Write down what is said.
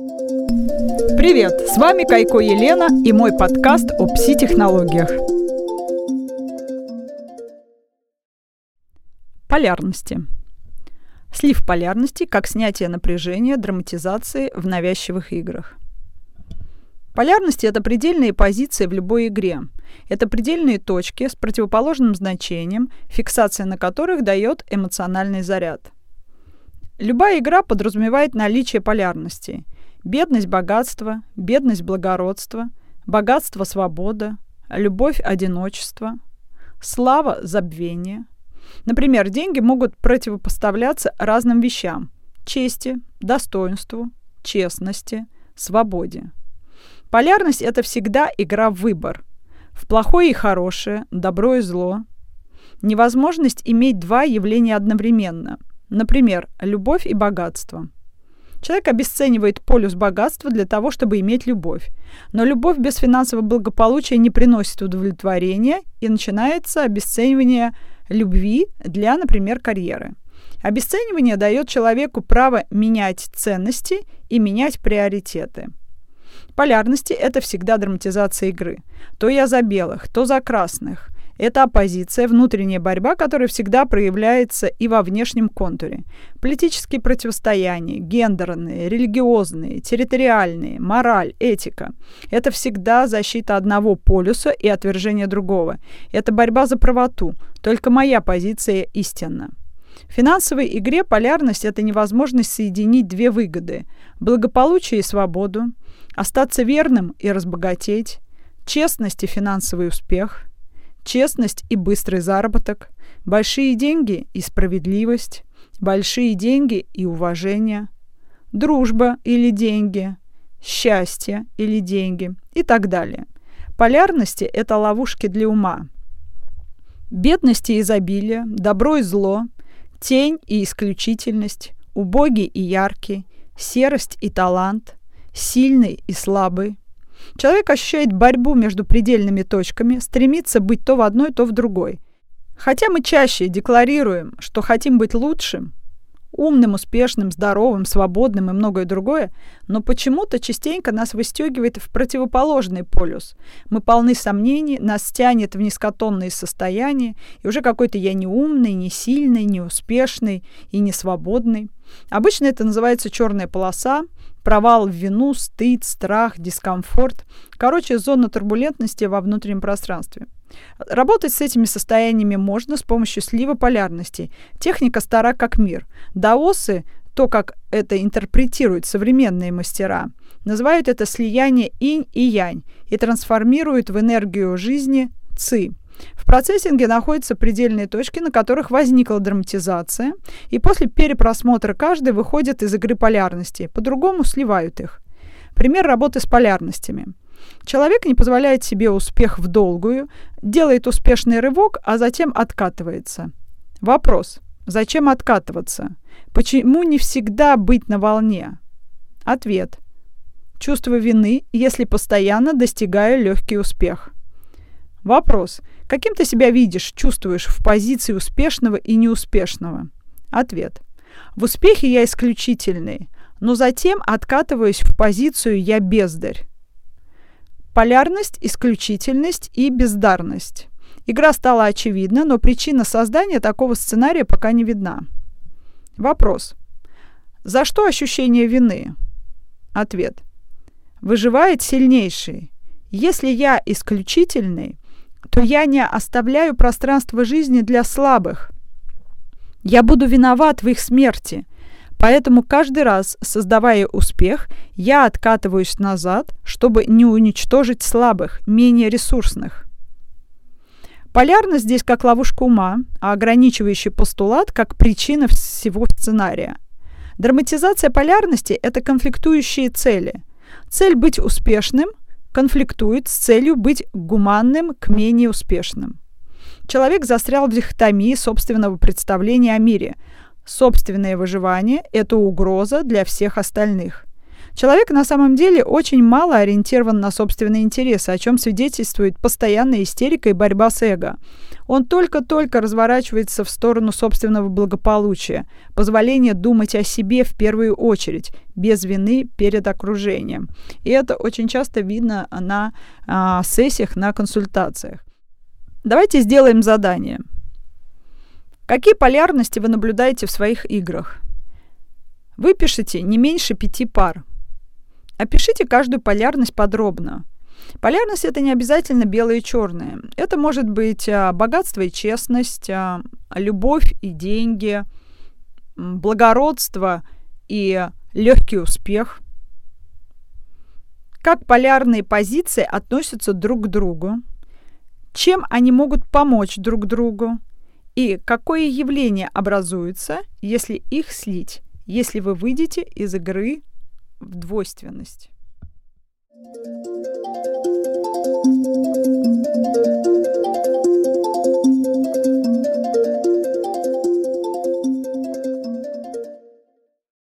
Привет! С вами Кайко Елена и мой подкаст о пси-технологиях. Полярности. Слив полярности как снятие напряжения драматизации в навязчивых играх. Полярности – это предельные позиции в любой игре. Это предельные точки с противоположным значением, фиксация на которых дает эмоциональный заряд. Любая игра подразумевает наличие полярностей – Бедность – богатство, бедность – благородство, богатство – свобода, любовь – одиночество, слава – забвение. Например, деньги могут противопоставляться разным вещам – чести, достоинству, честности, свободе. Полярность – это всегда игра в выбор. В плохое и хорошее, добро и зло. Невозможность иметь два явления одновременно. Например, любовь и богатство – Человек обесценивает полюс богатства для того, чтобы иметь любовь. Но любовь без финансового благополучия не приносит удовлетворения, и начинается обесценивание любви для, например, карьеры. Обесценивание дает человеку право менять ценности и менять приоритеты. Полярности – это всегда драматизация игры. То я за белых, то за красных – это оппозиция, внутренняя борьба, которая всегда проявляется и во внешнем контуре. Политические противостояния, гендерные, религиозные, территориальные, мораль, этика. Это всегда защита одного полюса и отвержение другого. Это борьба за правоту. Только моя позиция истинна. В финансовой игре полярность – это невозможность соединить две выгоды – благополучие и свободу, остаться верным и разбогатеть, честность и финансовый успех – честность и быстрый заработок, большие деньги и справедливость, большие деньги и уважение, дружба или деньги, счастье или деньги и так далее. Полярности – это ловушки для ума. Бедность и изобилие, добро и зло, тень и исключительность, убогий и яркий, серость и талант, сильный и слабый, Человек ощущает борьбу между предельными точками, стремится быть то в одной, то в другой. Хотя мы чаще декларируем, что хотим быть лучшим, умным, успешным, здоровым, свободным и многое другое, но почему-то частенько нас выстегивает в противоположный полюс. Мы полны сомнений, нас тянет в низкотонные состояния, и уже какой-то я не умный, не сильный, не успешный и не свободный. Обычно это называется черная полоса, провал в вину, стыд, страх, дискомфорт. Короче, зона турбулентности во внутреннем пространстве. Работать с этими состояниями можно с помощью слива полярностей. Техника стара как мир. Даосы, то, как это интерпретируют современные мастера, называют это слияние инь и янь и трансформируют в энергию жизни ци. В процессинге находятся предельные точки, на которых возникла драматизация, и после перепросмотра каждой выходят из игры полярности, по-другому сливают их. Пример работы с полярностями. Человек не позволяет себе успех в долгую, делает успешный рывок, а затем откатывается. Вопрос. Зачем откатываться? Почему не всегда быть на волне? Ответ. Чувство вины, если постоянно достигаю легкий успех. Вопрос. Каким ты себя видишь, чувствуешь в позиции успешного и неуспешного? Ответ. В успехе я исключительный, но затем откатываюсь в позицию «я бездарь». Полярность, исключительность и бездарность. Игра стала очевидна, но причина создания такого сценария пока не видна. Вопрос. За что ощущение вины? Ответ. Выживает сильнейший. Если я исключительный, то я не оставляю пространства жизни для слабых. Я буду виноват в их смерти. Поэтому каждый раз, создавая успех, я откатываюсь назад, чтобы не уничтожить слабых, менее ресурсных. Полярность здесь как ловушка ума, а ограничивающий постулат как причина всего сценария. Драматизация полярности – это конфликтующие цели. Цель быть успешным конфликтует с целью быть гуманным к менее успешным. Человек застрял в дихотомии собственного представления о мире. Собственное выживание – это угроза для всех остальных. Человек на самом деле очень мало ориентирован на собственные интересы, о чем свидетельствует постоянная истерика и борьба с эго. Он только-только разворачивается в сторону собственного благополучия, позволения думать о себе в первую очередь, без вины перед окружением. И это очень часто видно на а, сессиях, на консультациях. Давайте сделаем задание. Какие полярности вы наблюдаете в своих играх? Выпишите не меньше пяти пар. Опишите каждую полярность подробно. Полярность это не обязательно белое и черное. Это может быть а, богатство и честность, а, любовь и деньги, благородство и легкий успех. Как полярные позиции относятся друг к другу, чем они могут помочь друг другу и какое явление образуется, если их слить если вы выйдете из игры в двойственность.